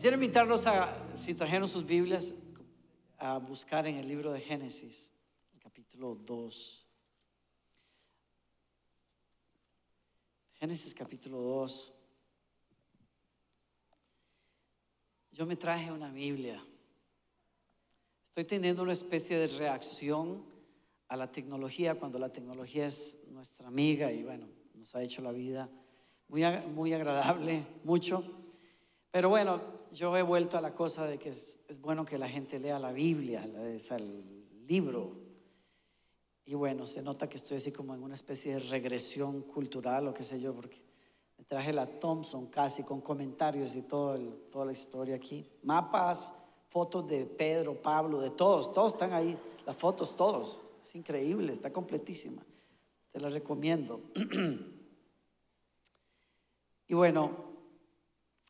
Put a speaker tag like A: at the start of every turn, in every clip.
A: Quisiera invitarlos a, si trajeron sus Biblias, a buscar en el libro de Génesis, el capítulo 2. Génesis capítulo 2. Yo me traje una Biblia. Estoy teniendo una especie de reacción a la tecnología cuando la tecnología es nuestra amiga y bueno, nos ha hecho la vida muy, muy agradable, mucho. Pero bueno, yo he vuelto a la cosa de que es, bueno que la gente lea la Biblia, el libro. Y bueno, se nota que estoy así como en una especie de regresión cultural o qué sé yo, porque me traje la Thompson casi con comentarios y todo toda la historia aquí. Mapas, fotos de Pedro, Pablo, de todos, todos están ahí, las fotos, todos. Es increíble, está completísima. Te la recomiendo. y bueno,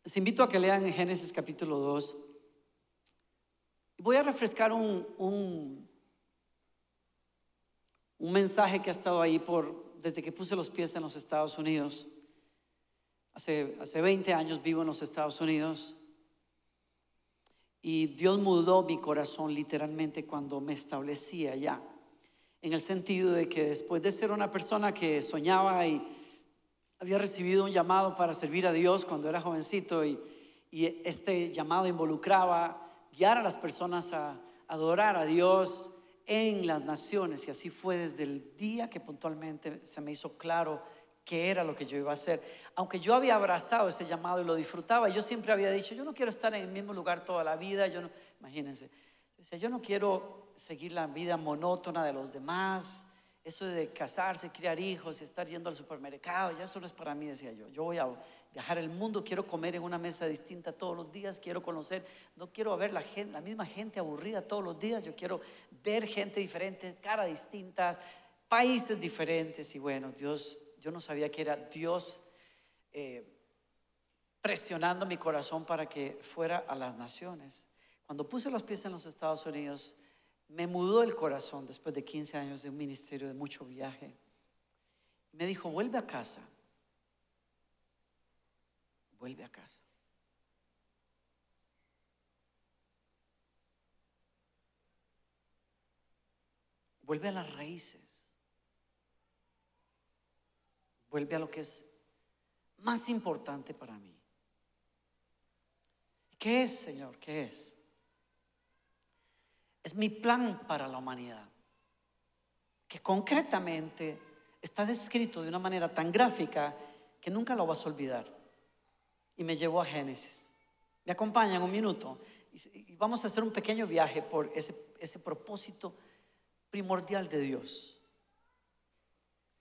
A: les invito a que lean Génesis capítulo 2. Voy a refrescar un, un, mensaje que ha estado ahí por, desde que puse los pies en los Estados Unidos. Hace, hace 20 años vivo en los Estados Unidos y Dios mudó mi corazón literalmente cuando me establecí allá en el sentido de que después de ser una persona que soñaba y había recibido un llamado para servir a Dios cuando era jovencito y, este llamado involucraba guiar a las personas a adorar a Dios en las naciones. Y así fue desde el día que puntualmente se me hizo claro que era lo que yo iba a hacer. Aunque yo había abrazado ese llamado y lo disfrutaba, yo siempre había dicho, yo no quiero estar en el mismo lugar toda la vida, yo no, imagínense, yo no quiero seguir la vida monótona de los demás, eso de casarse, criar hijos estar yendo al supermercado, ya eso no es para mí, decía yo. Yo voy a viajar el mundo, quiero comer en una mesa distinta todos los días, quiero conocer, no quiero ver la, misma gente aburrida todos los días, yo quiero ver gente diferente, cara distintas, países diferentes. Y bueno, Dios, yo no sabía que era Dios eh, presionando mi corazón para que fuera a las naciones. Cuando puse los pies en los Estados Unidos, me mudó el corazón después de 15 años de un ministerio de mucho viaje. Me dijo, vuelve a casa. Vuelve a casa. Vuelve a las raíces. Vuelve a lo que es más importante para mí. ¿Qué es, Señor? ¿Qué es? Es mi plan para la humanidad, que concretamente está descrito de una manera tan gráfica que nunca lo vas a olvidar. Y me llevó a Génesis. Me acompañan un minuto y vamos a hacer un pequeño viaje por ese, propósito primordial de Dios.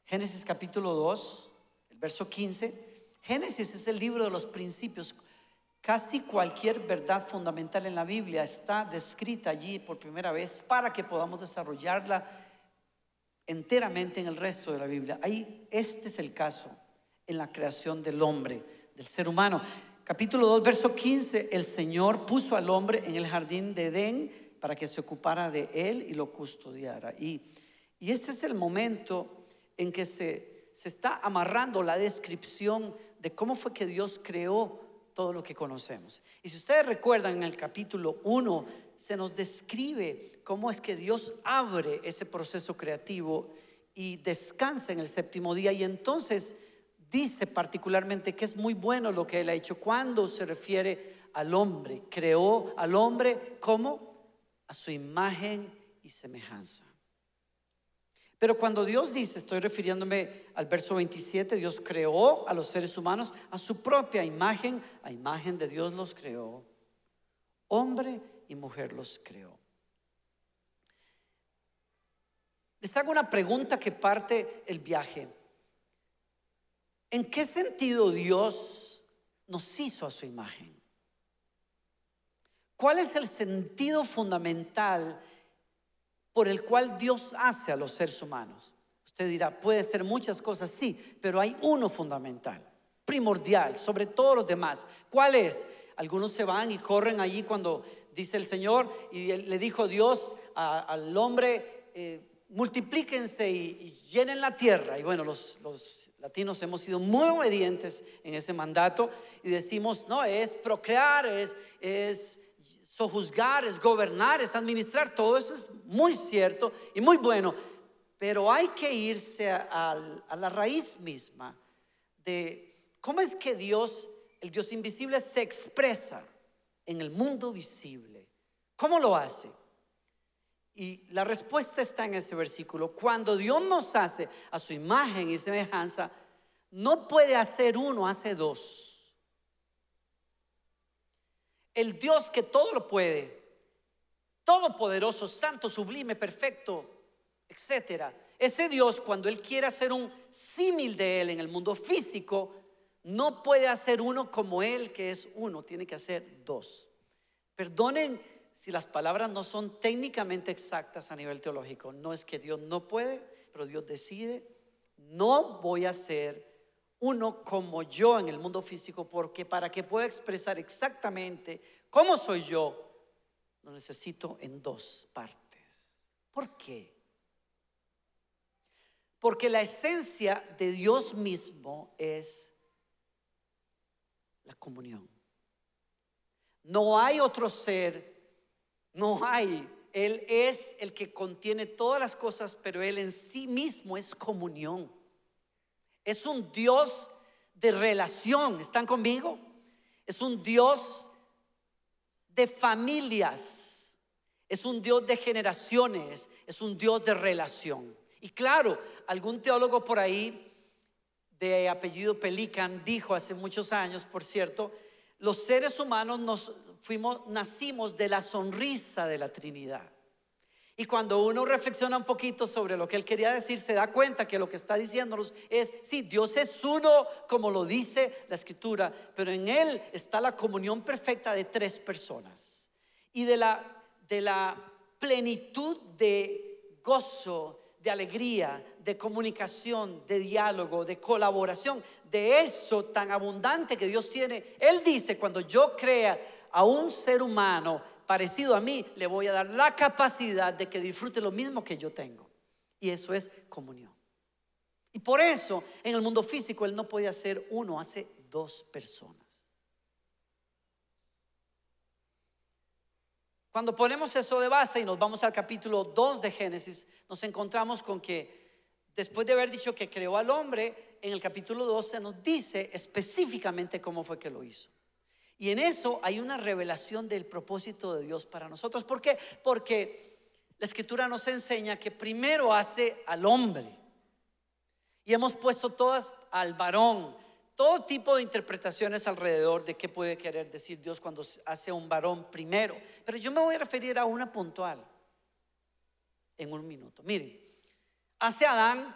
A: Génesis capítulo 2, el verso 15. Génesis es el libro de los principios Casi cualquier verdad fundamental en la Biblia está descrita allí por primera vez para que podamos desarrollarla enteramente en el resto de la Biblia. Ahí este es el caso en la creación del hombre, del ser humano. Capítulo 2, verso 15, el Señor puso al hombre en el jardín de Edén para que se ocupara de él y lo custodiara. Y, y este es el momento en que se, se está amarrando la descripción de cómo fue que Dios creó todo lo que conocemos. Y si ustedes recuerdan en el capítulo 1, se nos describe cómo es que Dios abre ese proceso creativo y descansa en el séptimo día y entonces dice particularmente que es muy bueno lo que él ha hecho cuando se refiere al hombre. Creó al hombre como a su imagen y semejanza. Pero cuando Dios dice, estoy refiriéndome al verso 27, Dios creó a los seres humanos a su propia imagen, a imagen de Dios los creó. Hombre y mujer los creó. Les hago una pregunta que parte el viaje. ¿En qué sentido Dios nos hizo a su imagen? ¿Cuál es el sentido fundamental por el cual Dios hace a los seres humanos. Usted dirá, puede ser muchas cosas, sí, pero hay uno fundamental, primordial, sobre todos los demás. ¿Cuál es? Algunos se van y corren allí cuando dice el Señor y le dijo Dios al hombre, eh, multiplíquense y, llenen la tierra. Y bueno, los, latinos hemos sido muy obedientes en ese mandato y decimos, no, es procrear, es sojuzgar, es gobernar, es administrar, todo eso es muy cierto y muy bueno, pero hay que irse a, a la raíz misma de cómo es que Dios, el Dios invisible, se expresa en el mundo visible. ¿Cómo lo hace? Y la respuesta está en ese versículo. Cuando Dios nos hace a su imagen y semejanza, no puede hacer uno, hace dos. El Dios que todo lo puede, todopoderoso, santo, sublime, perfecto, etcétera. Ese Dios, cuando Él quiere hacer un símil de Él en el mundo físico, no puede hacer uno como Él, que es uno, tiene que hacer dos. Perdonen si las palabras no son técnicamente exactas a nivel teológico. No es que Dios no puede, pero Dios decide, no voy a ser uno como yo en el mundo físico, porque para que pueda expresar exactamente cómo soy yo, lo necesito en dos partes. ¿Por qué? Porque la esencia de Dios mismo es la comunión. No hay otro ser, no hay. Él es el que contiene todas las cosas, pero Él en sí mismo es comunión. Es un Dios de relación. ¿Están conmigo? Es un Dios de familias. Es un Dios de generaciones. Es un Dios de relación. Y claro, algún teólogo por ahí de apellido Pelican dijo hace muchos años, por cierto, los seres humanos nos fuimos nacimos de la sonrisa de la Trinidad. Y cuando uno reflexiona un poquito sobre lo que él quería decir, se da cuenta que lo que está diciéndonos es, sí, Dios es uno, como lo dice la escritura, pero en él está la comunión perfecta de tres personas. Y de la, de la plenitud de gozo, de alegría, de comunicación, de diálogo, de colaboración, de eso tan abundante que Dios tiene. Él dice, cuando yo crea a un ser humano, parecido a mí, le voy a dar la capacidad de que disfrute lo mismo que yo tengo. Y eso es comunión. Y por eso en el mundo físico Él no puede hacer uno, hace dos personas. Cuando ponemos eso de base y nos vamos al capítulo 2 de Génesis, nos encontramos con que después de haber dicho que creó al hombre, en el capítulo 12 nos dice específicamente cómo fue que lo hizo. Y en eso hay una revelación del propósito de Dios para nosotros. ¿Por qué? Porque la escritura nos enseña que primero hace al hombre. Y hemos puesto todas al varón, todo tipo de interpretaciones alrededor de qué puede querer decir Dios cuando hace un varón primero. Pero yo me voy a referir a una puntual en un minuto. Miren, hace Adán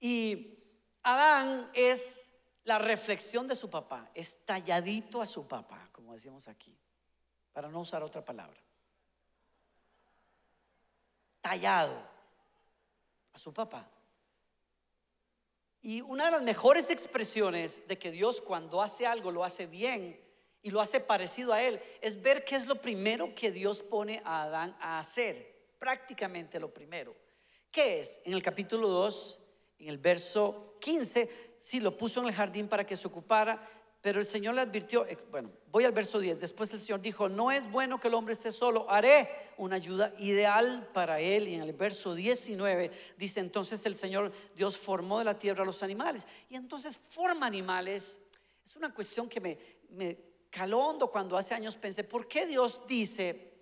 A: y Adán es la reflexión de su papá, es talladito a su papá, como decimos aquí, para no usar otra palabra. Tallado a su papá. Y una de las mejores expresiones de que Dios cuando hace algo lo hace bien y lo hace parecido a Él es ver qué es lo primero que Dios pone a Adán a hacer. Prácticamente lo primero. ¿Qué es? En el capítulo 2, en el verso 15, sí, lo puso en el jardín para que se ocupara, pero el Señor le advirtió, eh, bueno, voy al verso 10, después el Señor dijo, no es bueno que el hombre esté solo, haré una ayuda ideal para él. Y en el verso 19 dice, entonces el Señor Dios formó de la tierra los animales. Y entonces forma animales. Es una cuestión que me, me caló cuando hace años pensé, ¿por qué Dios dice,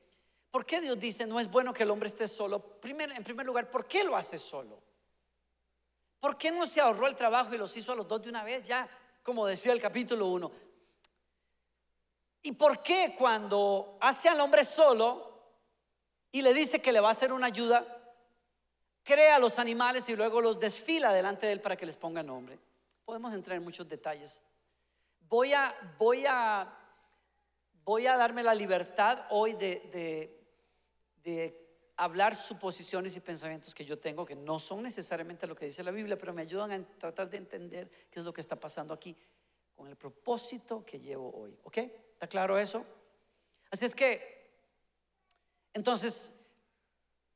A: por qué Dios dice, no es bueno que el hombre esté solo? Primero, en primer lugar, ¿por qué lo hace solo? ¿Por qué no se ahorró el trabajo y los hizo a los dos de una vez ya, como decía el capítulo 1? ¿Y por qué cuando hace al hombre solo y le dice que le va a hacer una ayuda, crea a los animales y luego los desfila delante de él para que les ponga nombre? Podemos entrar en muchos detalles. Voy a, voy a, voy a darme la libertad hoy de, de, de hablar suposiciones y pensamientos que yo tengo que no son necesariamente lo que dice la Biblia, pero me ayudan a tratar de entender qué es lo que está pasando aquí con el propósito que llevo hoy. ¿Ok? ¿Está claro eso? Así es que, entonces,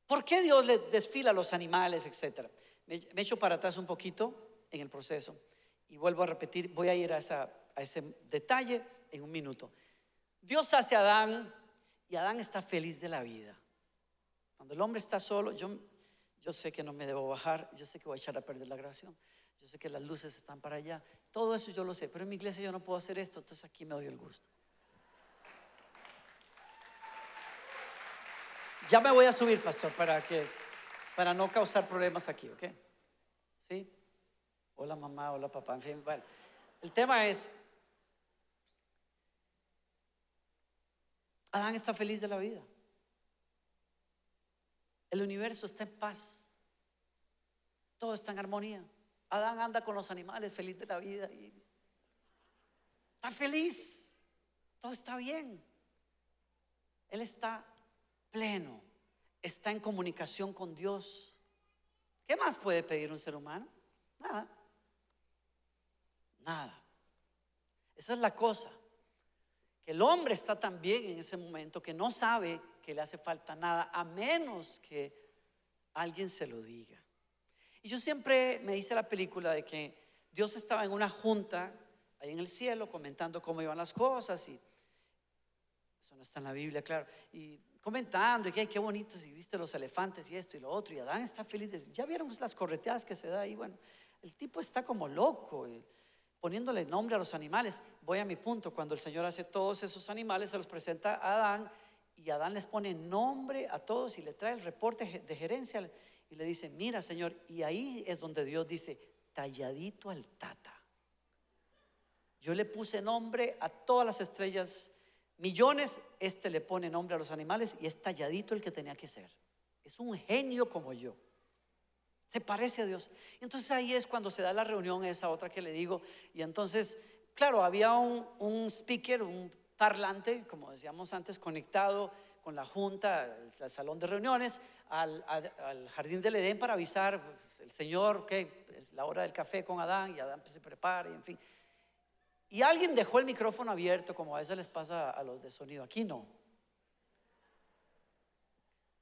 A: ¿Por qué Dios le desfila a los animales, etcétera? Me, echo para atrás un poquito en el proceso y vuelvo a repetir, voy a ir a ese detalle en un minuto. Dios hace a Adán y Adán está feliz de la vida. Cuando el hombre está solo, yo, yo sé que no me debo bajar, yo sé que voy a echar a perder la grabación, yo sé que las luces están para allá, todo eso yo lo sé, pero en mi iglesia yo no puedo hacer esto, entonces aquí me doy el gusto. Ya me voy a subir, pastor, para que para no causar problemas aquí, ¿ok? ¿Sí? Hola mamá, hola papá, en fin, bueno. El tema es, Adán está feliz de la vida. El universo está en paz. Todo está en armonía. Adán anda con los animales feliz de la vida y está feliz. Todo está bien. Él está pleno. Está en comunicación con Dios. ¿Qué más puede pedir un ser humano? Nada. Nada. Esa es la cosa. Que el hombre está también en ese momento que no sabe que le hace falta nada a menos que alguien se lo diga. Y yo siempre me hice la película de que Dios estaba en una junta ahí en el cielo comentando cómo iban las cosas y eso no está en la Biblia, claro, y comentando y que "Ay, qué bonito si viste los elefantes y esto y lo otro y Adán está feliz. de- Ya vieron las correteadas que se da ahí, bueno, el tipo está como loco. y poniéndole nombre a los animales. Voy a mi punto, cuando el Señor hace todos esos animales, se los presenta a Adán y Adán les pone nombre a todos y le trae el reporte de gerencia y le dice, mira Señor, y ahí es donde Dios dice, talladito al tata. Yo le puse nombre a todas las estrellas, millones, este le pone nombre a los animales y es talladito el que tenía que ser. Es un genio como yo. Se parece a Dios. Entonces ahí es cuando se da la reunión, esa otra que le digo. Y entonces, claro, había un, un speaker, un parlante, como decíamos antes, conectado con la junta, al salón de reuniones, al jardín del Edén para avisar, pues, el Señor, que es la hora del café con Adán, y Adán pues, se prepara, y en fin. Y alguien dejó el micrófono abierto, como a veces les pasa a los de sonido. Aquí no.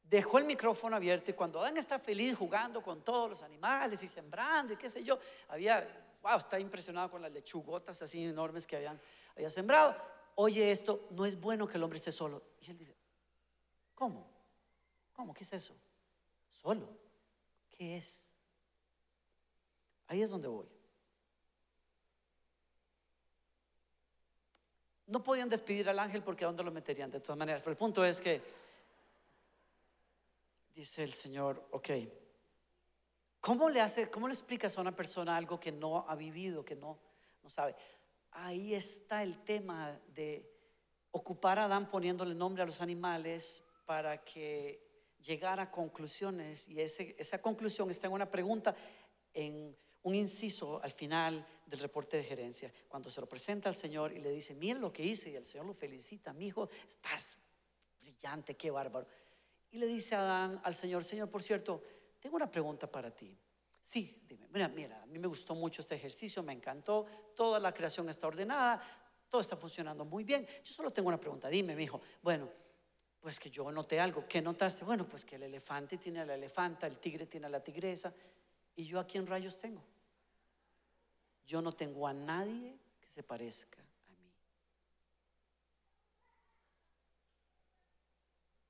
A: Dejó el micrófono abierto y cuando Adán está feliz jugando con todos los animales y sembrando y qué sé yo, había, wow, está impresionado con las lechugotas así enormes que habían, había sembrado. Oye esto, no es bueno que el hombre esté solo. Y él dice, ¿cómo? ¿Cómo? ¿Qué es eso? Solo. ¿Qué es? Ahí es donde voy. No podían despedir al ángel porque ¿a dónde lo meterían? De todas maneras. Pero el punto es que dice el Señor, ok, ¿cómo le hace, cómo le explicas a una persona algo que no ha vivido, que no, no sabe? Ahí está el tema de ocupar a Adán poniéndole nombre a los animales para que llegara a conclusiones y esa conclusión está en una pregunta, en un inciso al final del reporte de gerencia, cuando se lo presenta al Señor y le dice, miren lo que hice y el Señor lo felicita, mi hijo, estás brillante, qué bárbaro. Y le dice a Adán al Señor, Señor, por cierto, tengo una pregunta para ti. Sí, dime, mira, mira, a mí me gustó mucho este ejercicio, me encantó, toda la creación está ordenada, todo está funcionando muy bien. Yo solo tengo una pregunta, dime, mi hijo. Bueno, pues que yo noté algo. ¿Qué notaste? Bueno, pues que el elefante tiene a la elefanta, el tigre tiene a la tigresa. ¿Y yo a quién rayos tengo? Yo no tengo a nadie que se parezca a mí.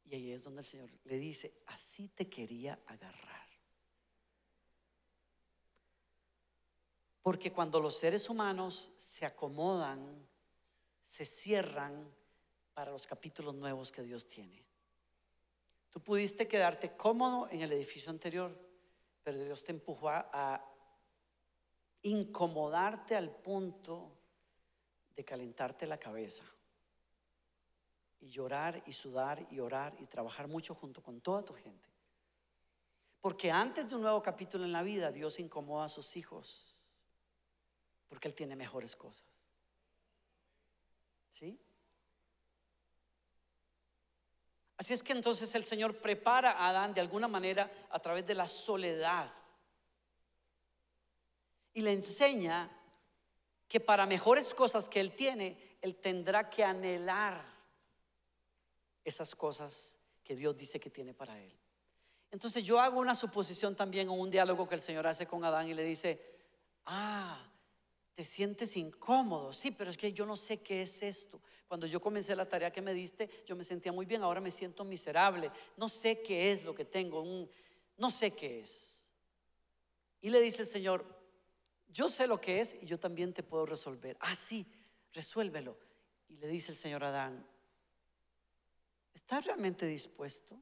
A: Y ahí es donde el Señor le dice, así te quería agarrar. Porque cuando los seres humanos se acomodan, se cierran para los capítulos nuevos que Dios tiene. Tú pudiste quedarte cómodo en el edificio anterior, pero Dios te empujó a, a incomodarte al punto de calentarte la cabeza y llorar y sudar y orar y trabajar mucho junto con toda tu gente. Porque antes de un nuevo capítulo en la vida, Dios incomoda a sus hijos porque Él tiene mejores cosas. ¿Sí? Así es que entonces el Señor prepara a Adán de alguna manera a través de la soledad y le enseña que para mejores cosas que Él tiene, Él tendrá que anhelar esas cosas que Dios dice que tiene para Él. Entonces yo hago una suposición también o un diálogo que el Señor hace con Adán y le dice, ah, te sientes incómodo, sí, pero es que yo no sé qué es esto. Cuando yo comencé la tarea que me diste, yo me sentía muy bien, ahora me siento miserable, no sé qué es lo que tengo, no sé qué es. Y le dice el Señor, yo sé lo que es y yo también te puedo resolver. Ah, sí, resuélvelo. Y le dice el Señor Adán, ¿estás realmente dispuesto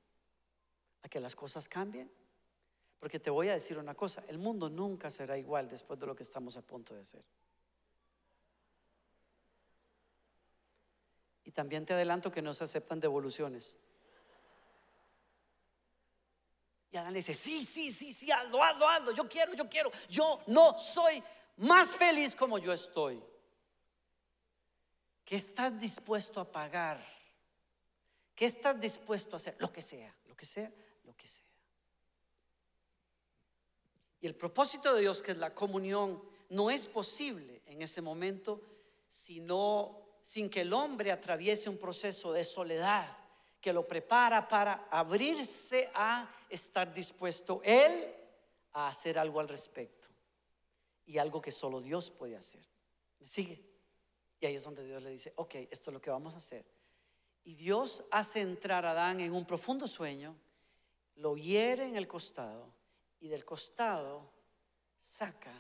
A: a que las cosas cambien? Porque te voy a decir una cosa, el mundo nunca será igual después de lo que estamos a punto de hacer. Y también te adelanto que no se aceptan devoluciones. Y Adán le dice, sí, sí, sí, sí, hazlo, hazlo, hazlo, yo quiero, yo quiero. Yo no soy más feliz como yo estoy. ¿Qué estás dispuesto a pagar? ¿Qué estás dispuesto a hacer? Lo que sea, lo que sea, lo que sea. Y el propósito de Dios, que es la comunión, no es posible en ese momento sino sin que el hombre atraviese un proceso de soledad que lo prepara para abrirse a estar dispuesto él a hacer algo al respecto. Y algo que solo Dios puede hacer. ¿Me sigue? Y ahí es donde Dios le dice, ok, esto es lo que vamos a hacer. Y Dios hace entrar a Adán en un profundo sueño, lo hiere en el costado y del costado saca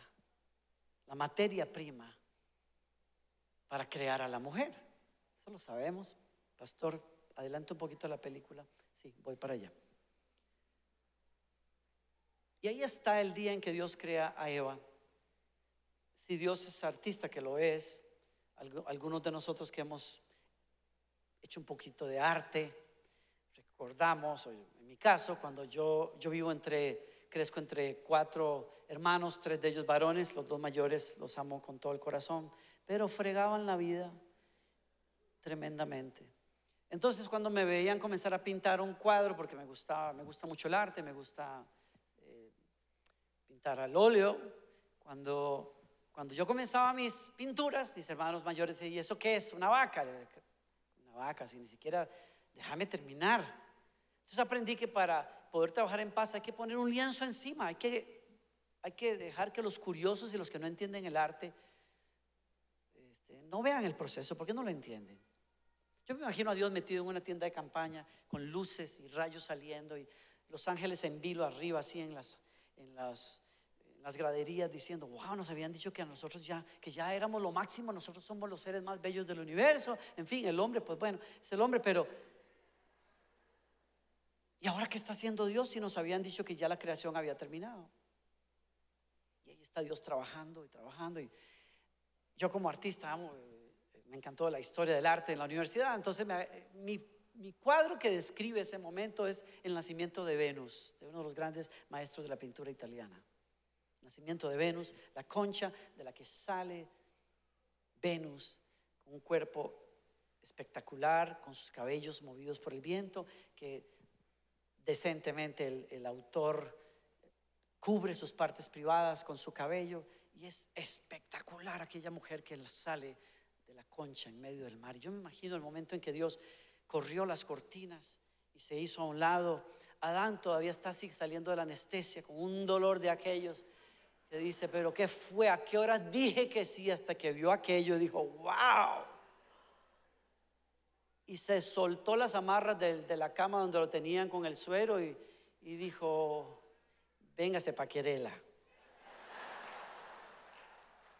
A: la materia prima para crear a la mujer. Eso lo sabemos. Pastor, adelante un poquito la película. Sí, voy para allá. Y ahí está el día en que Dios crea a Eva. Si Dios es artista, que lo es, algunos de nosotros que hemos hecho un poquito de arte, recordamos, en mi caso, cuando yo, yo vivo entre, crezco entre cuatro hermanos, tres de ellos varones, los dos mayores los amo con todo el corazón, pero fregaban la vida tremendamente. Entonces cuando me veían comenzar a pintar un cuadro, porque me gustaba, me gusta mucho el arte, me gusta eh, pintar al óleo, cuando, cuando yo comenzaba mis pinturas, mis hermanos mayores decían, ¿y eso qué es? Una vaca. Una vaca, sin ni siquiera, déjame terminar. Entonces aprendí que para poder trabajar en paz hay que poner un lienzo encima, hay que, hay que dejar que los curiosos y los que no entienden el arte este, no vean el proceso porque no lo entienden. Yo me imagino a Dios metido en una tienda de campaña con luces y rayos saliendo y los ángeles en vilo arriba, así en las, en las, las graderías, diciendo, wow, nos habían dicho que a nosotros ya, que ya éramos lo máximo, nosotros somos los seres más bellos del universo. En fin, el hombre, pues bueno, es el hombre, pero... ¿Y ahora qué está haciendo Dios si nos habían dicho que ya la creación había terminado? Y ahí está Dios trabajando y trabajando. Y yo como artista amo me encantó la historia del arte en la universidad, entonces mi, mi, cuadro que describe ese momento es el nacimiento de Venus, de uno de los grandes maestros de la pintura italiana. Nacimiento de Venus, la concha de la que sale Venus con un cuerpo espectacular, con sus cabellos movidos por el viento, que decentemente el, el autor cubre sus partes privadas con su cabello y es espectacular aquella mujer que sale de la concha en medio del mar. Yo me imagino el momento en que Dios corrió las cortinas y se hizo a un lado. Adán todavía está así saliendo de la anestesia con un dolor de aquellos que dice, pero ¿qué fue? ¿A qué hora dije que sí? Hasta que vio aquello y dijo, wow. Y se soltó las amarras de, la cama donde lo tenían con el suero y, dijo, véngase paquerela.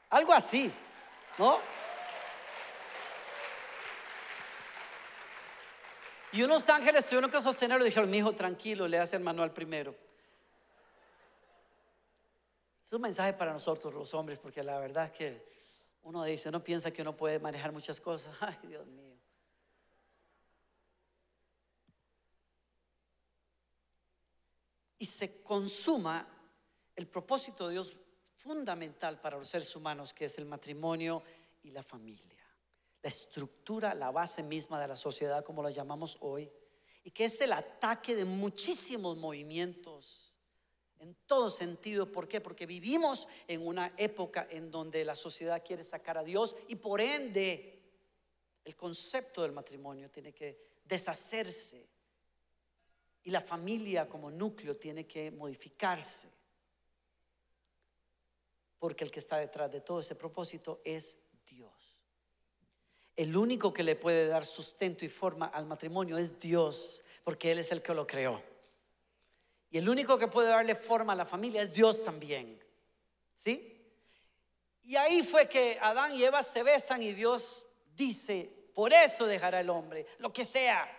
A: Algo así, ¿no? Y unos ángeles tuvieron que sostenerlo y dijeron, mi hijo, tranquilo, le hace el manual primero. Es un mensaje para nosotros los hombres, porque la verdad es que uno dice, uno piensa que uno puede manejar muchas cosas. Ay, Dios mío. Y se consuma el propósito de Dios fundamental para los seres humanos, que es el matrimonio y la familia la estructura, la base misma de la sociedad, como la llamamos hoy, y que es el ataque de muchísimos movimientos en todo sentido. ¿Por qué? Porque vivimos en una época en donde la sociedad quiere sacar a Dios y por ende el concepto del matrimonio tiene que deshacerse. Y la familia como núcleo tiene que modificarse. Porque el que está detrás de todo ese propósito es Dios. El único que le puede dar sustento y forma al matrimonio es Dios, porque Él es el que lo creó. Y el único que puede darle forma a la familia es Dios también. ¿Sí? Y ahí fue que Adán y Eva se besan y Dios dice, por eso dejará el hombre, lo que sea.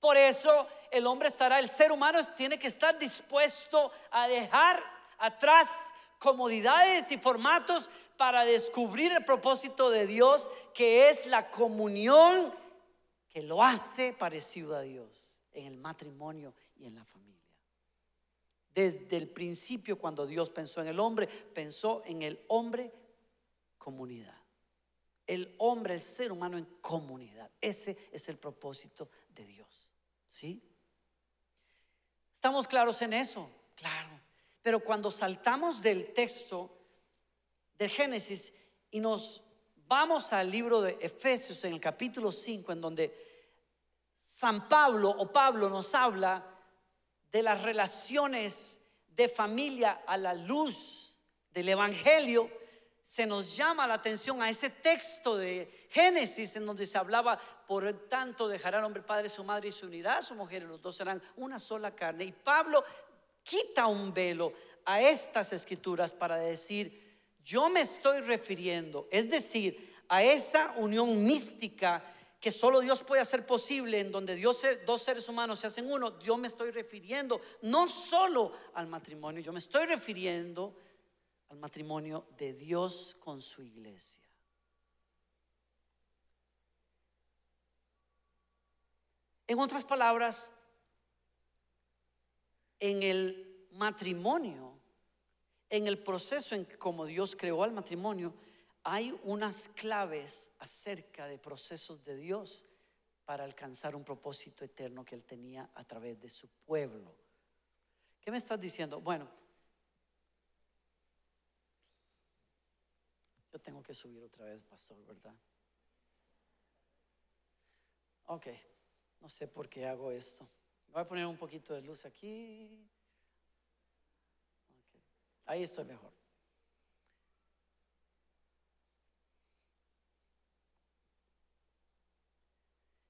A: Por eso el hombre estará, el ser humano tiene que estar dispuesto a dejar atrás comodidades y formatos para descubrir el propósito de Dios, que es la comunión que lo hace parecido a Dios en el matrimonio y en la familia. Desde el principio, cuando Dios pensó en el hombre, pensó en el hombre comunidad. El hombre, el ser humano en comunidad. Ese es el propósito de Dios. ¿Sí? ¿Estamos claros en eso? Claro. Pero cuando saltamos del texto de Génesis y nos vamos al libro de Efesios en el capítulo 5, en donde San Pablo o Pablo nos habla de las relaciones de familia a la luz del Evangelio, se nos llama la atención a ese texto de Génesis en donde se hablaba, por tanto dejará el hombre padre su madre y se unirá a su mujer y los dos serán una sola carne. Y Pablo quita un velo a estas escrituras para decir, yo me estoy refiriendo, es decir, a esa unión mística que solo Dios puede hacer posible, en donde Dios, dos seres humanos se hacen uno, yo me estoy refiriendo no solo al matrimonio, yo me estoy refiriendo al matrimonio de Dios con su iglesia. En otras palabras, en el matrimonio, en el proceso en como Dios creó al matrimonio, hay unas claves acerca de procesos de Dios para alcanzar un propósito eterno que Él tenía a través de su pueblo. ¿Qué me estás diciendo? Bueno, yo tengo que subir otra vez, pastor, ¿verdad? Ok, no sé por qué hago esto. Voy a poner un poquito de luz aquí. Ahí estoy mejor.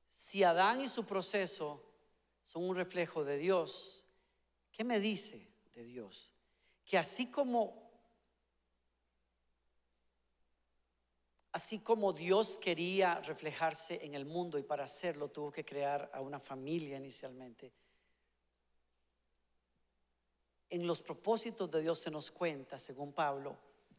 A: Si Adán y su proceso son un reflejo de Dios, ¿qué me dice de Dios? Que así como así como Dios quería reflejarse en el mundo y para hacerlo tuvo que crear a una familia inicialmente. En los propósitos de Dios se nos cuenta, según Pablo,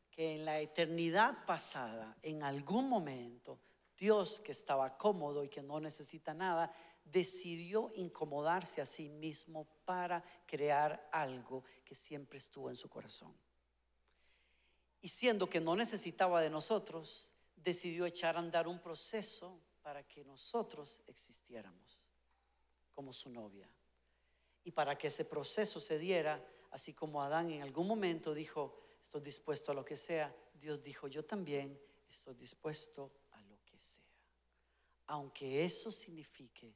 A: que en la eternidad pasada, en algún momento, Dios que estaba cómodo y que no necesita nada, decidió incomodarse a sí mismo para crear algo que siempre estuvo en su corazón. Y siendo que no necesitaba de nosotros, decidió echar a andar un proceso para que nosotros existiéramos como su novia. Y para que ese proceso se diera, así como Adán en algún momento dijo, estoy dispuesto a lo que sea, Dios dijo, yo también estoy dispuesto aunque eso signifique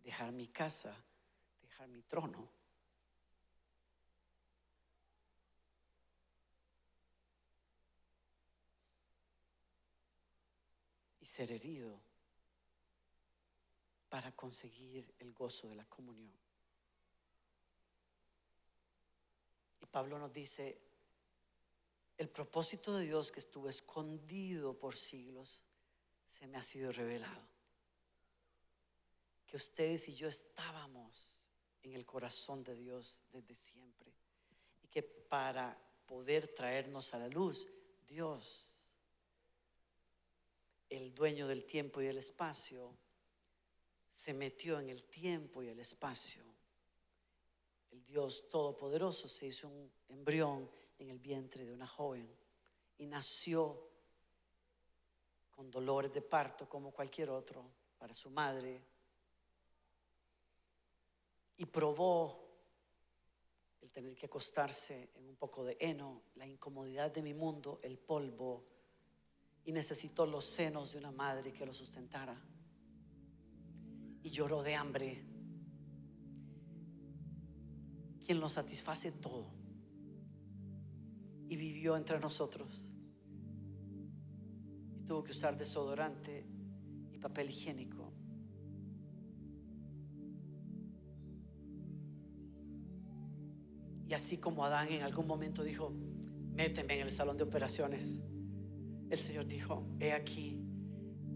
A: dejar mi casa, dejar mi trono. Y ser herido para conseguir el gozo de la comunión. Y Pablo nos dice, el propósito de Dios que estuvo escondido por siglos se me ha sido revelado que ustedes y yo estábamos en el corazón de Dios desde siempre. Y que para poder traernos a la luz, Dios, el dueño del tiempo y el espacio, se metió en el tiempo y el espacio. El Dios Todopoderoso se hizo un embrión en el vientre de una joven y nació con dolores de parto como cualquier otro para su madre, y probó el tener que acostarse en un poco de heno, la incomodidad de mi mundo, el polvo, y necesitó los senos de una madre que lo sustentara. Y lloró de hambre. quien lo satisface todo. Y vivió entre nosotros. Y tuvo que usar desodorante y papel higiénico. Y así como Adán en algún momento dijo, méteme en el salón de operaciones, el Señor dijo, he aquí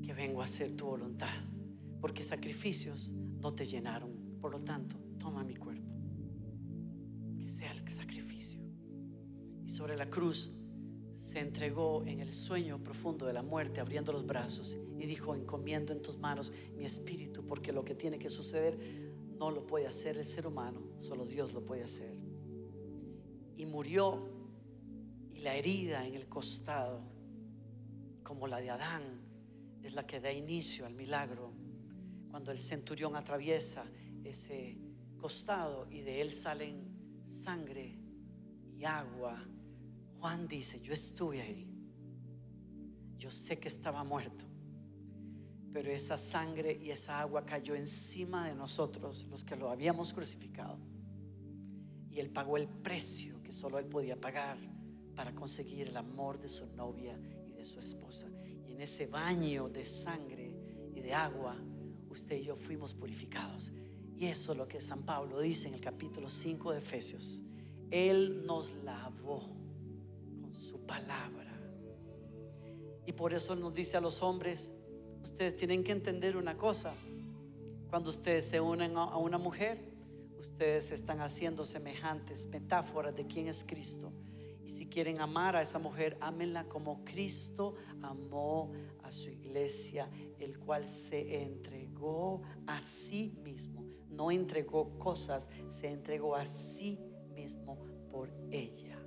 A: que vengo a hacer tu voluntad, porque sacrificios no te llenaron. Por lo tanto, toma mi cuerpo, que sea el sacrificio. Y sobre la cruz se entregó en el sueño profundo de la muerte, abriendo los brazos, y dijo, encomiendo en tus manos mi espíritu, porque lo que tiene que suceder no lo puede hacer el ser humano, solo Dios lo puede hacer. Y murió, y la herida en el costado, como la de Adán, es la que da inicio al milagro. Cuando el centurión atraviesa ese costado y de él salen sangre y agua, Juan dice, yo estuve ahí. Yo sé que estaba muerto. Pero esa sangre y esa agua cayó encima de nosotros, los que lo habíamos crucificado. Y él pagó el precio que solo él podía pagar para conseguir el amor de su novia su esposa en ese baño de sangre y de agua, usted y yo fuimos purificados. Y eso es lo que San Pablo dice en el capítulo 5 de Efesios. Él nos lavó con su palabra. Y por eso nos dice a los hombres, ustedes tienen que entender una cosa. Cuando ustedes se unen a una mujer, ustedes están haciendo semejantes metáforas de quién es Cristo y si quieren amar a esa mujer, ámenla como Cristo amó a su iglesia, el cual se entregó a sí mismo. No entregó cosas, se entregó a sí mismo por ella.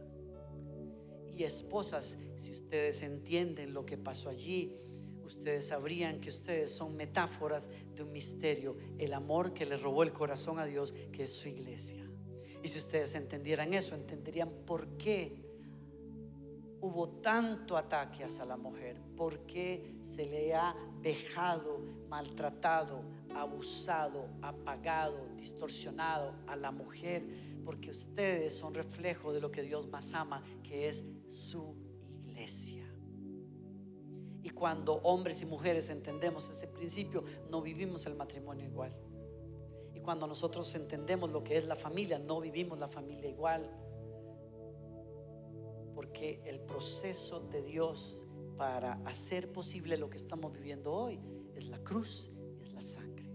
A: Y esposas, si ustedes entienden lo que pasó allí, ustedes sabrían que ustedes son metáforas de un misterio, el amor que le robó el corazón a Dios, que es su iglesia. Y si ustedes entendieran eso, entenderían por qué hubo tanto ataque hacia la mujer? ¿Por qué se le ha dejado, maltratado, abusado, apagado, distorsionado a la mujer? Porque ustedes son reflejo de lo que Dios más ama, que es su iglesia. Y cuando hombres y mujeres entendemos ese principio, no vivimos el matrimonio igual. Y cuando nosotros entendemos lo que es la familia, no vivimos la familia igual porque el proceso de Dios para hacer posible lo que estamos viviendo hoy es la cruz y es la sangre.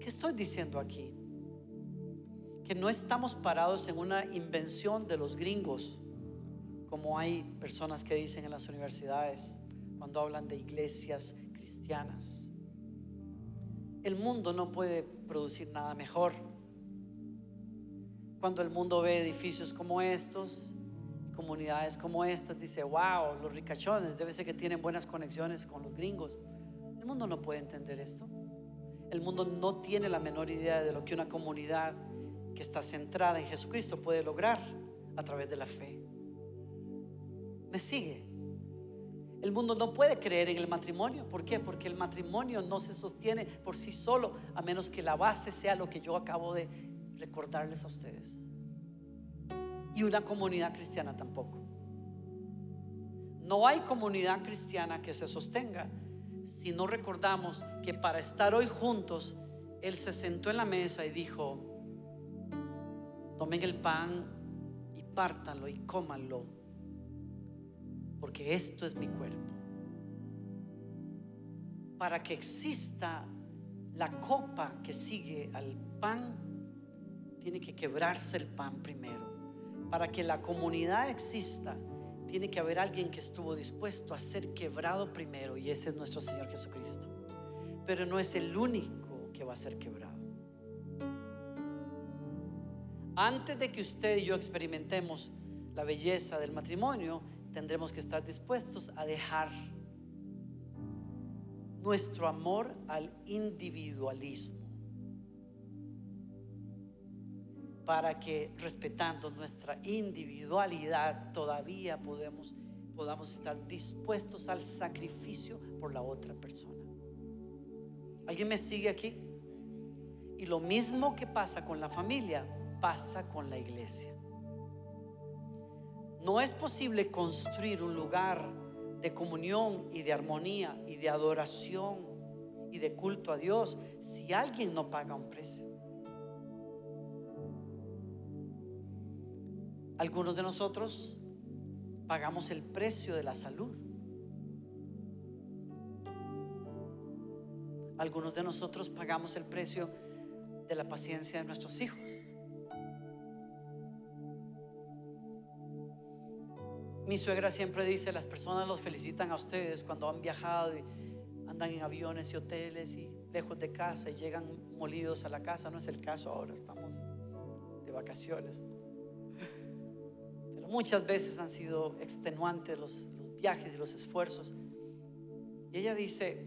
A: ¿Qué estoy diciendo aquí? Que no estamos parados en una invención de los gringos, como hay personas que dicen en las universidades cuando hablan de iglesias cristianas. El mundo no puede producir nada mejor cuando el mundo ve edificios como estos, comunidades como estas, dice, wow, los ricachones, debe ser que tienen buenas conexiones con los gringos. El mundo no puede entender esto. El mundo no tiene la menor idea de lo que una comunidad que está centrada en Jesucristo puede lograr a través de la fe. ¿Me sigue? El mundo no puede creer en el matrimonio. ¿Por qué? Porque el matrimonio no se sostiene por sí solo, a menos que la base sea lo que yo acabo de recordarles a ustedes. Y una comunidad cristiana tampoco. No hay comunidad cristiana que se sostenga si no recordamos que para estar hoy juntos, Él se sentó en la mesa y dijo, tomen el pan y pártanlo y cómanlo, porque esto es mi cuerpo. Para que exista la copa que sigue al pan tiene que quebrarse el pan primero. Para que la comunidad exista, tiene que haber alguien que estuvo dispuesto a ser quebrado primero y ese es nuestro Señor Jesucristo. Pero no es el único que va a ser quebrado. Antes de que usted y yo experimentemos la belleza del matrimonio, tendremos que estar dispuestos a dejar nuestro amor al individualismo. Para que respetando nuestra individualidad todavía podamos estar dispuestos al sacrificio por la otra persona. ¿Alguien me sigue aquí? Y lo mismo que pasa con la familia, pasa con la iglesia. No es posible construir un lugar de comunión y de armonía y de adoración y de culto a Dios si alguien no paga un precio. Algunos de nosotros pagamos el precio de la salud. Algunos de nosotros pagamos el precio de la paciencia de nuestros hijos. Mi suegra siempre dice, las personas los felicitan a ustedes cuando han viajado y andan en aviones y hoteles y lejos de casa y llegan molidos a la casa. No es el caso ahora, estamos de vacaciones. Muchas veces han sido extenuantes los, viajes y los esfuerzos. Y ella dice,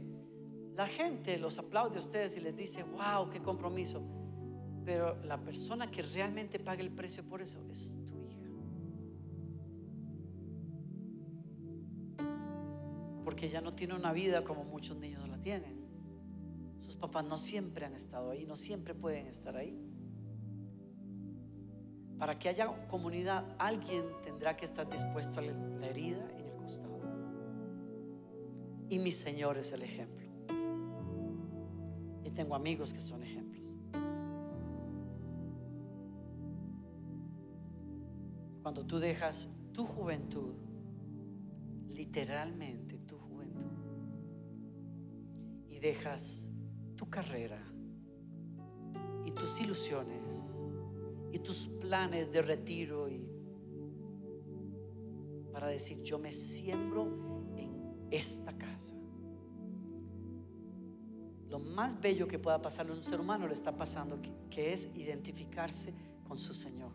A: la gente los aplaude a ustedes y les dice, wow, qué compromiso. Pero la persona que realmente paga el precio por eso es porque ella no tiene una vida como muchos niños la tienen. Sus papás no siempre han estado ahí, no siempre pueden estar ahí. Para que haya comunidad, alguien tendrá que estar dispuesto a la herida en el costado. Y mi Señor es el ejemplo. Y tengo amigos que son ejemplos. Cuando tú dejas tu juventud, literalmente dejas tu carrera y tus ilusiones y tus planes de retiro y para decir yo me siembro en esta casa. Lo más bello que pueda pasarle a un ser humano le está pasando que es identificarse con su Señor,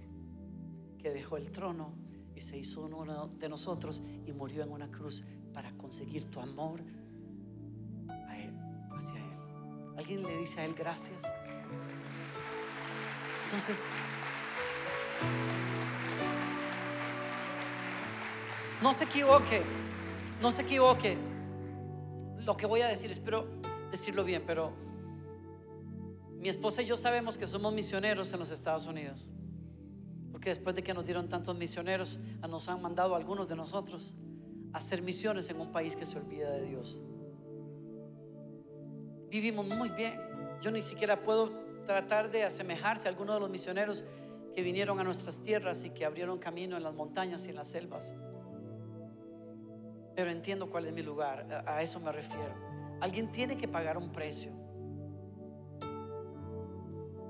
A: que dejó el trono y se hizo uno de nosotros y murió en una cruz para conseguir tu amor, hacia Él. ¿Alguien le dice a Él gracias? Entonces, no se equivoque, no se equivoque. Lo que voy a decir, espero decirlo bien, pero mi esposa y yo sabemos que somos misioneros en los Estados Unidos. Porque después de que nos dieron tantos misioneros, nos han mandado algunos de nosotros a hacer misiones en un país que se olvida de Dios vivimos muy bien. Yo ni siquiera puedo tratar de asemejarse a algunos de los misioneros que vinieron a nuestras tierras y que abrieron camino en las montañas y en las selvas. Pero entiendo cuál es mi lugar, a eso me refiero. Alguien tiene que pagar un precio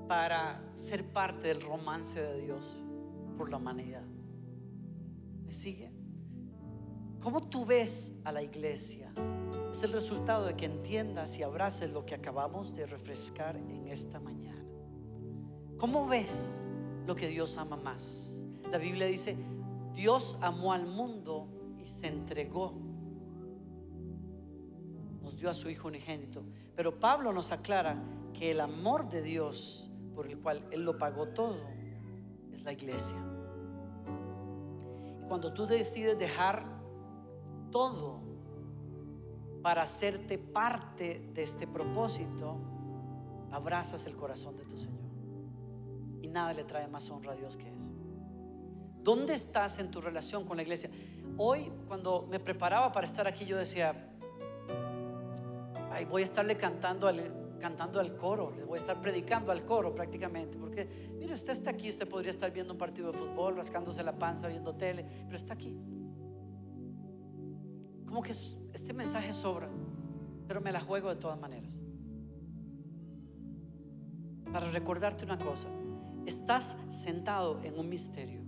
A: para ser parte del romance de Dios por la humanidad. ¿Me sigue? ¿Cómo tú ves a la iglesia? es el resultado de que entiendas y abraces lo que acabamos de refrescar en esta mañana. ¿Cómo ves lo que Dios ama más? La Biblia dice, Dios amó al mundo y se entregó. Nos dio a su Hijo unigénito. Pero Pablo nos aclara que el amor de Dios por el cual Él lo pagó todo es la iglesia. Y cuando tú decides dejar todo para hacerte parte de este propósito, abrazas el corazón de tu Señor. Y nada le trae más honra a Dios que eso. ¿Dónde estás en tu relación con la iglesia? Hoy, cuando me preparaba para estar aquí, yo decía, ay, voy a estarle cantando al, cantando al coro, le voy a estar predicando al coro prácticamente, porque mire, usted está aquí, usted podría estar viendo un partido de fútbol, rascándose la panza, viendo tele, pero está aquí. Como que este mensaje sobra, pero me la juego de todas maneras. Para recordarte una cosa, estás sentado en un misterio.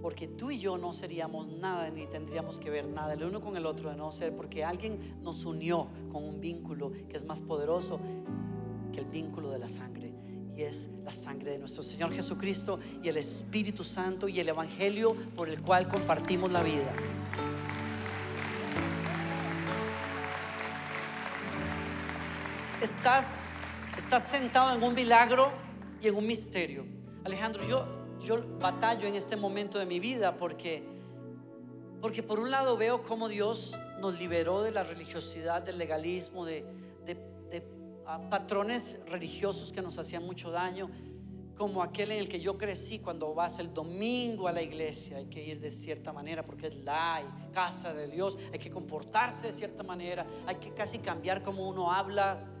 A: Porque tú y yo no seríamos nada ni tendríamos que ver nada el uno con el otro de no ser porque alguien nos unió con un vínculo que es más poderoso que el vínculo de la sangre y es la sangre de nuestro Señor Jesucristo y el Espíritu Santo y el Evangelio por el cual compartimos la vida. Estás, estás sentado en un milagro y en un misterio. Alejandro, yo, yo batallo en este momento de mi vida porque, porque por un lado veo cómo Dios nos liberó de la religiosidad, del legalismo, de a patrones religiosos que nos hacían mucho daño, como aquel en el que yo crecí cuando vas el domingo a la iglesia, hay que ir de cierta manera porque es la casa de Dios, hay que comportarse de cierta manera, hay que casi cambiar como uno habla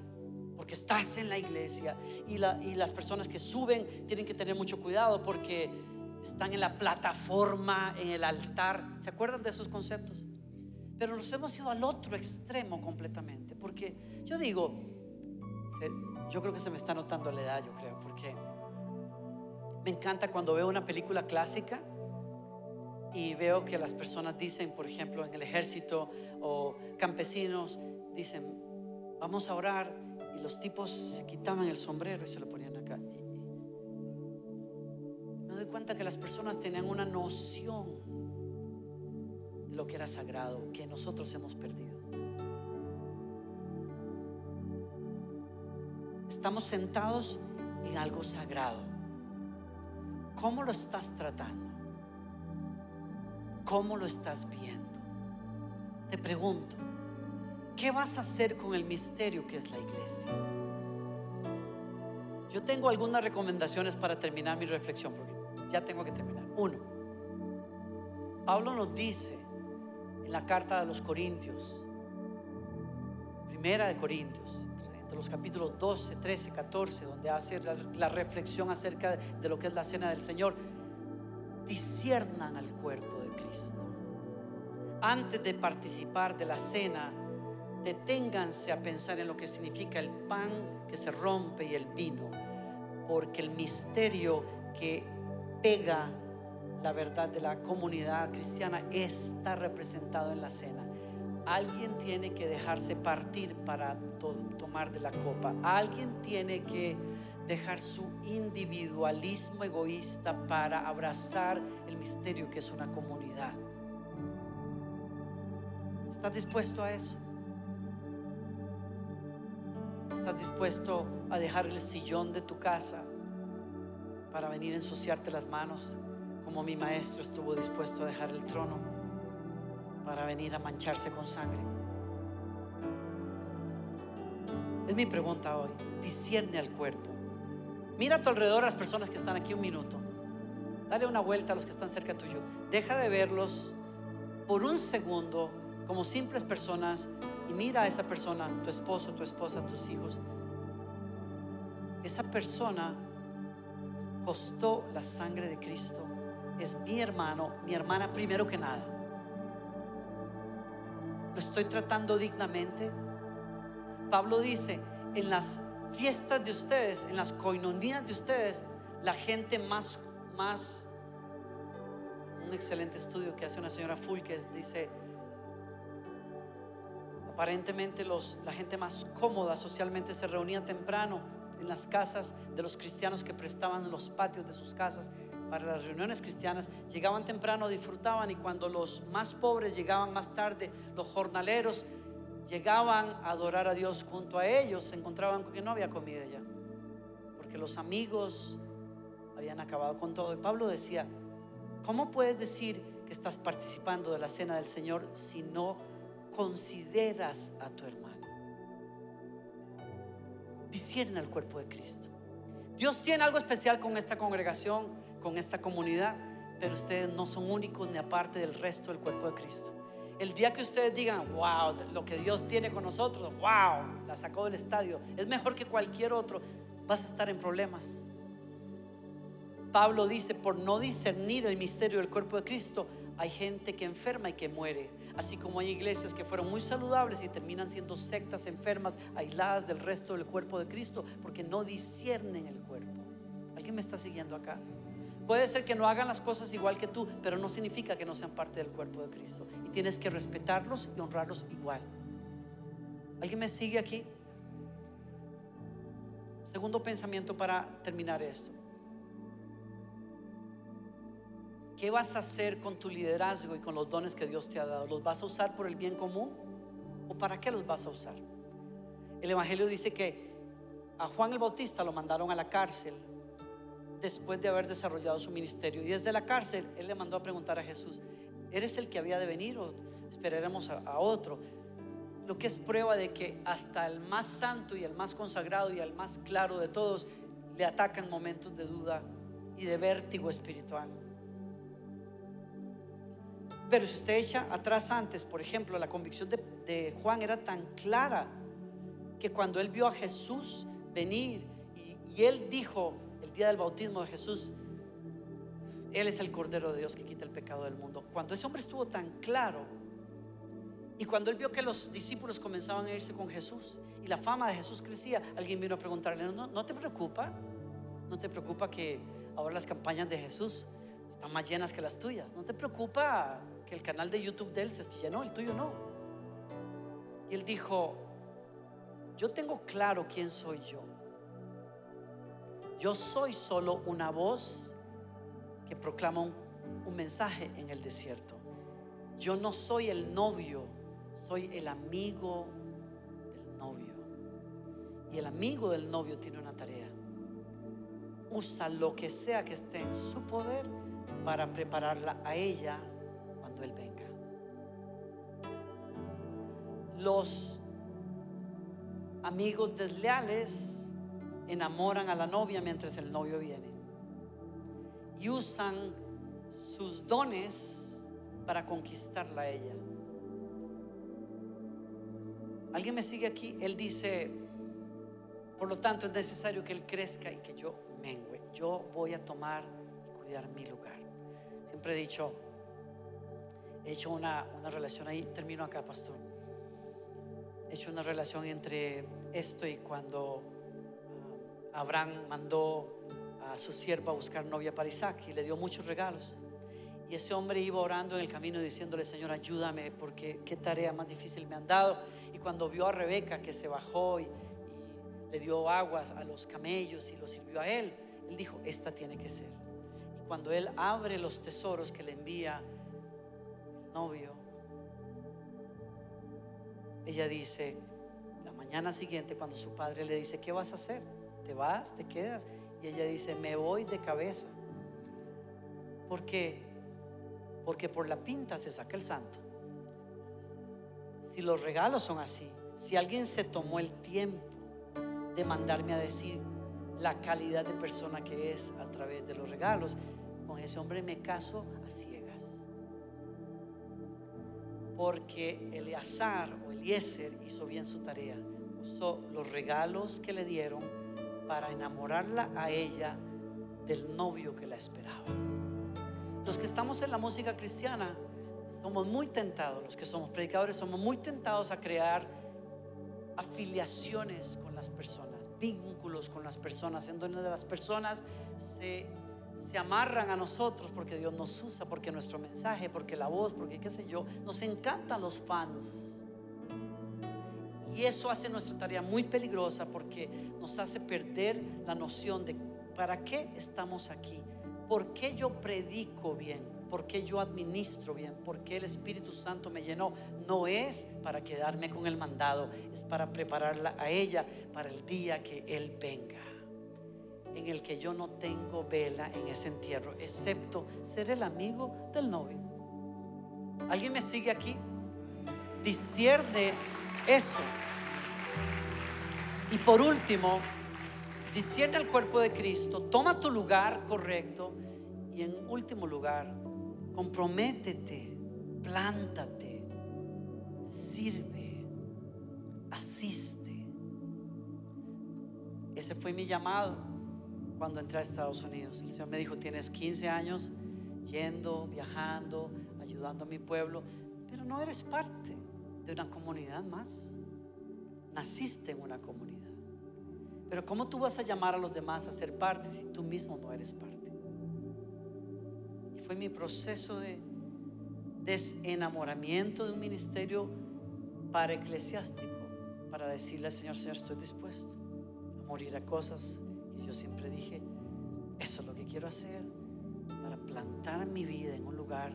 A: porque estás en la iglesia y, y las personas que suben tienen que tener mucho cuidado porque están en la plataforma, en el altar. ¿Se acuerdan de esos conceptos? Pero nos hemos ido al otro extremo completamente. Porque yo digo, yo creo que se me está notando la edad, yo creo, porque me encanta cuando veo una película clásica y veo que las personas dicen, por ejemplo, en el ejército o campesinos, dicen, vamos a orar los tipos se quitaban el sombrero y se lo ponían acá. Me doy cuenta que las personas tenían una noción de lo que era sagrado, que nosotros hemos perdido. Estamos sentados en algo sagrado. ¿Cómo lo estás tratando? ¿Cómo lo estás viendo? Te pregunto, ¿qué vas a hacer con el misterio que es la iglesia? Yo tengo algunas recomendaciones para terminar mi reflexión, porque ya tengo que terminar. Uno, Pablo nos dice en la carta de los Corintios, primera de Corintios, entre los capítulos 12, 13, 14, donde hace la, reflexión acerca de lo que es la cena del Señor, disiernan al cuerpo de Cristo. Antes de participar de la cena, deténganse a pensar en lo que significa el pan que se rompe y el vino, porque el misterio que pega la verdad de la comunidad cristiana está representado en la cena. Alguien tiene que dejarse partir para tomar de la copa. Alguien tiene que dejar su individualismo egoísta para abrazar el misterio que es una comunidad. ¿Estás dispuesto a eso? ¿Estás dispuesto a dejar el sillón de tu casa para venir a ensuciarte las manos como mi maestro estuvo dispuesto a dejar el trono para venir a mancharse con sangre? Es mi pregunta hoy. Discierne al cuerpo. Mira a tu alrededor a las personas que están aquí un minuto. Dale una vuelta a los que están cerca tuyo. Deja de verlos por un segundo como simples personas y mira a esa persona, tu esposo, tu esposa, tus hijos. Esa persona costó la sangre de Cristo. Es mi hermano, mi hermana primero que nada. Lo estoy tratando dignamente. Pablo dice, en las fiestas de ustedes, en las coinonías de ustedes, la gente más, más, un excelente estudio que hace una señora Fulques dice, Aparentemente los, la gente más cómoda socialmente se reunía temprano en las casas de los cristianos que prestaban los patios de sus casas para las reuniones cristianas. Llegaban temprano, disfrutaban y cuando los más pobres llegaban más tarde, los jornaleros llegaban a adorar a Dios junto a ellos, se encontraban que no había comida ya, porque los amigos habían acabado con todo. Y Pablo decía, ¿cómo puedes decir que estás participando de la cena del Señor si no consideras a tu hermano. Discierne el cuerpo de Cristo. Dios tiene algo especial con esta congregación, con esta comunidad, pero ustedes no son únicos ni aparte del resto del cuerpo de Cristo. El día que ustedes digan, wow, lo que Dios tiene con nosotros, wow, la sacó del estadio, es mejor que cualquier otro, vas a estar en problemas. Pablo dice, por no discernir el misterio del cuerpo de Cristo, hay gente que enferma y que muere. Así como hay iglesias que fueron muy saludables y terminan siendo sectas enfermas, aisladas del resto del cuerpo de Cristo, porque no disciernen el cuerpo. ¿Alguien me está siguiendo acá? Puede ser que no hagan las cosas igual que tú, pero no significa que no sean parte del cuerpo de Cristo. Y tienes que respetarlos y honrarlos igual. ¿Alguien me sigue aquí? Segundo pensamiento para terminar esto. ¿Qué vas a hacer con tu liderazgo y con los dones que Dios te ha dado? ¿Los vas a usar por el bien común? ¿O para qué los vas a usar? El Evangelio dice que a Juan el Bautista lo mandaron a la cárcel después de haber desarrollado su ministerio. Y desde la cárcel él le mandó a preguntar a Jesús, ¿eres el que había de venir o esperaremos a, otro? lo que es prueba de que hasta el más santo y el más consagrado y el más claro de todos le atacan momentos de duda y de vértigo espiritual. Pero si usted echa atrás antes, por ejemplo, la convicción de, Juan era tan clara que cuando él vio a Jesús venir y, y él dijo el día del bautismo de Jesús, Él es el Cordero de Dios que quita el pecado del mundo. Cuando ese hombre estuvo tan claro y cuando él vio que los discípulos comenzaban a irse con Jesús y la fama de Jesús crecía, alguien vino a preguntarle, ¿no, no te preocupa? ¿No te preocupa que ahora las campañas de Jesús están más llenas que las tuyas? ¿No te preocupa el canal de YouTube de él se llenó, el tuyo no? Y él dijo, yo tengo claro quién soy yo. Yo soy solo una voz que proclama un mensaje en el desierto. Yo no soy el novio soy el amigo del novio. Y el amigo del novio tiene una tarea. Usa lo que sea que esté en su poder para prepararla a ella él venga. Los amigos desleales enamoran a la novia mientras el novio viene. Y usan sus dones para conquistarla a ella. ¿Alguien me sigue aquí? Él dice, por lo tanto es necesario que Él crezca y que yo mengue. Yo voy a tomar y cuidar mi lugar. Siempre he dicho, he hecho una, relación ahí, termino acá, pastor. He hecho una relación entre esto y cuando ah, Abraham mandó a su sierva a buscar novia para Isaac y le dio muchos regalos. Y ese hombre iba orando en el camino diciéndole, Señor, ayúdame porque qué tarea más difícil me han dado. Y cuando vio a Rebeca que se bajó y, le dio agua a los camellos y lo sirvió a él, él dijo, esta tiene que ser. Y cuando él abre los tesoros que le envía novio, ella dice, la mañana siguiente cuando su padre le dice, ¿qué vas a hacer? ¿Te vas? ¿Te quedas? Y ella dice, me voy de cabeza. Porque porque por la pinta se saca el santo. Si los regalos son así, si alguien se tomó el tiempo de mandarme a decir la calidad de persona que es a través de los regalos, con ese hombre me caso a ciegas. Porque Eleazar o Eliezer hizo bien su tarea. Usó los regalos que le dieron para enamorarla a ella del novio que la esperaba. Los que estamos en la música cristiana somos muy tentados, los que somos predicadores somos muy tentados a crear afiliaciones con las personas, vínculos con las personas, en donde las personas se, se amarran a nosotros porque Dios nos usa, porque nuestro mensaje, porque la voz, porque qué sé yo, nos encantan los fans. Y eso hace nuestra tarea muy peligrosa porque nos hace perder la noción de para qué estamos aquí. ¿Por qué yo predico bien? ¿Por qué yo administro bien? ¿Por qué el Espíritu Santo me llenó? No es para quedarme con el mandado, es para prepararla a ella para el día que Él venga. En el que yo no tengo vela en ese entierro, excepto ser el amigo del novio. ¿Alguien me sigue aquí? Discierne eso. Y por último, discierne el cuerpo de Cristo, toma tu lugar correcto y en último lugar, comprométete, plántate, sirve, asiste. Ese fue mi llamado cuando entré a Estados Unidos. El Señor me dijo, tienes 15 años yendo, viajando, ayudando a mi pueblo, pero no eres parte de una comunidad más. Naciste en una comunidad. Pero ¿cómo tú vas a llamar a los demás a ser parte si tú mismo no eres parte? Y fue mi proceso de desenamoramiento de un ministerio para eclesiástico, para decirle al Señor, Señor, estoy dispuesto a morir a cosas yo siempre dije, eso es lo que quiero hacer, para plantar mi vida en un lugar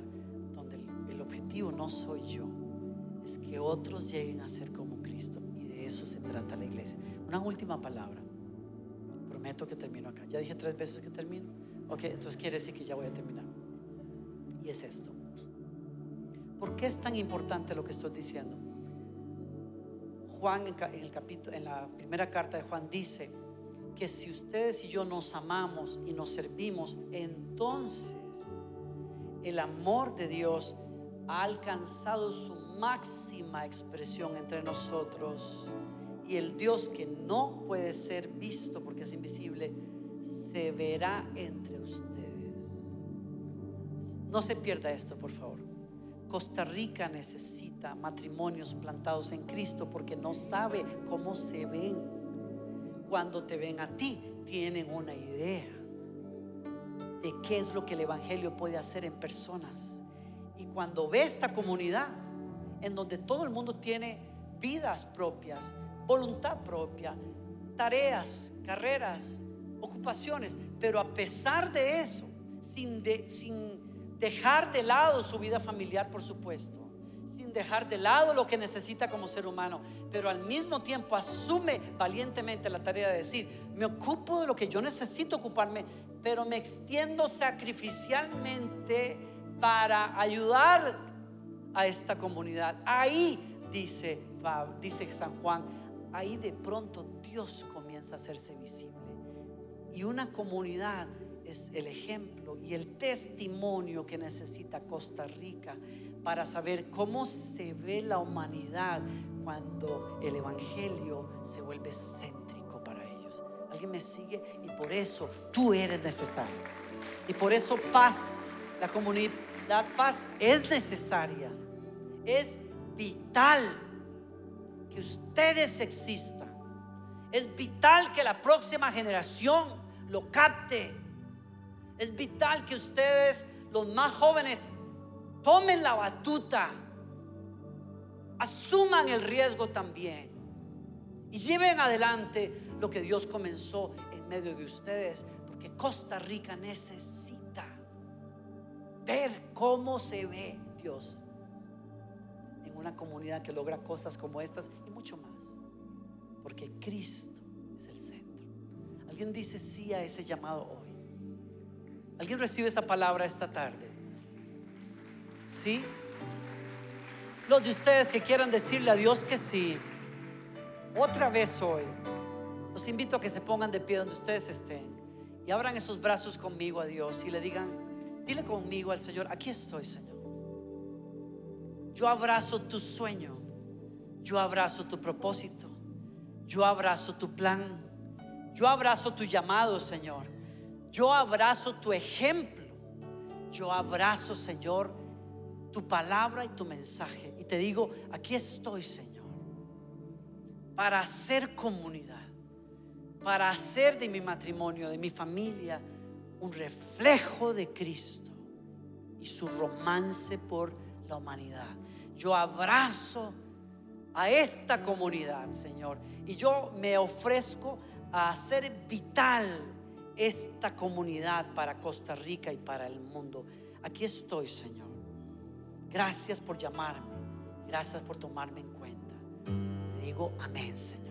A: donde el, objetivo no soy yo, es que otros lleguen a ser como Cristo. Y de eso se trata la iglesia. Una última palabra prometo que termino acá. Ya dije tres veces que termino. Ok, entonces quiere decir que ya voy a terminar. Y es esto. ¿Por qué es tan importante lo que estoy diciendo? Juan en, el capítulo, en la primera carta de Juan dice que si ustedes y yo nos amamos y nos servimos, entonces el amor de Dios ha alcanzado su máxima expresión entre nosotros. Y el Dios que no puede ser visto porque es invisible, se verá entre ustedes. No se pierda esto, por favor. Costa Rica necesita matrimonios plantados en Cristo porque no sabe cómo se ven. Cuando te ven a ti, tienen una idea de qué es lo que el Evangelio puede hacer en personas. Y cuando ve esta comunidad, en donde todo el mundo tiene vidas propias, voluntad propia, tareas, carreras, ocupaciones, pero a pesar de eso, sin, sin dejar de lado su vida familiar, por supuesto, dejar de lado lo que necesita como ser humano, pero al mismo tiempo asume valientemente la tarea de decir, me ocupo de lo que yo necesito ocuparme, pero me extiendo sacrificialmente para ayudar a esta comunidad. Ahí dice, dice San Juan, ahí de pronto Dios comienza a hacerse visible. Y una comunidad es el ejemplo y el testimonio que necesita Costa Rica para saber cómo se ve la humanidad cuando el Evangelio se vuelve céntrico para ellos. ¿Alguien me sigue? Y por eso tú eres necesario. Y por eso paz, la comunidad paz es necesaria. Es vital que ustedes existan. Es vital que la próxima generación lo capte. Es vital que ustedes, los más jóvenes, tomen la batuta, asuman el riesgo también y lleven adelante lo que Dios comenzó en medio de ustedes, porque Costa Rica necesita ver cómo se ve Dios en una comunidad que logra cosas como estas y mucho más, porque Cristo es el centro. ¿Alguien dice sí a ese llamado hoy? ¿Alguien recibe esa palabra esta tarde? ¿Sí? Los de ustedes que quieran decirle a Dios que sí, otra vez hoy, los invito a que se pongan de pie donde ustedes estén y abran esos brazos conmigo a Dios y le digan, dile conmigo al Señor, aquí estoy Señor. Yo abrazo tu sueño, yo abrazo tu propósito, yo abrazo tu plan, yo abrazo tu llamado Señor, yo abrazo tu ejemplo, yo abrazo Señor tu palabra y tu mensaje. Y te digo, aquí estoy, Señor, para hacer comunidad, para hacer de mi matrimonio, de mi familia, un reflejo de Cristo y su romance por la humanidad. Yo abrazo a esta comunidad, Señor, y yo me ofrezco a hacer vital esta comunidad para Costa Rica y para el mundo. Aquí estoy, Señor. Gracias por llamarme. Gracias por tomarme en cuenta. Te digo amén, Señor.